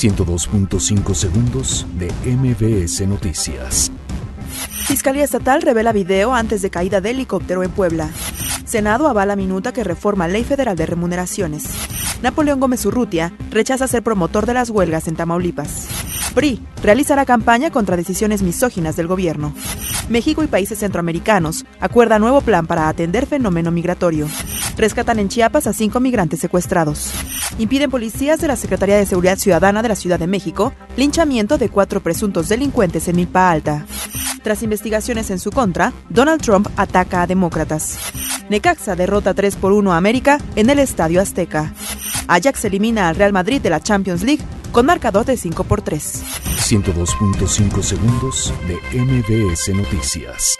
102.5 segundos de MBS Noticias. Fiscalía Estatal revela video antes de caída de helicóptero en Puebla. Senado avala minuta que reforma Ley Federal de Remuneraciones. Napoleón Gómez Urrutia rechaza ser promotor de las huelgas en Tamaulipas. PRI realizará campaña contra decisiones misóginas del gobierno. México y países centroamericanos acuerdan nuevo plan para atender fenómeno migratorio. Rescatan en Chiapas a cinco migrantes secuestrados. Impiden policías de la Secretaría de Seguridad Ciudadana de la Ciudad de México linchamiento de cuatro presuntos delincuentes en Milpa Alta. Tras investigaciones en su contra, Donald Trump ataca a demócratas. Necaxa derrota 3 por 1 a América en el Estadio Azteca. Ajax elimina al Real Madrid de la Champions League con marcador de 5 por 3. 102.5 segundos de MBS Noticias.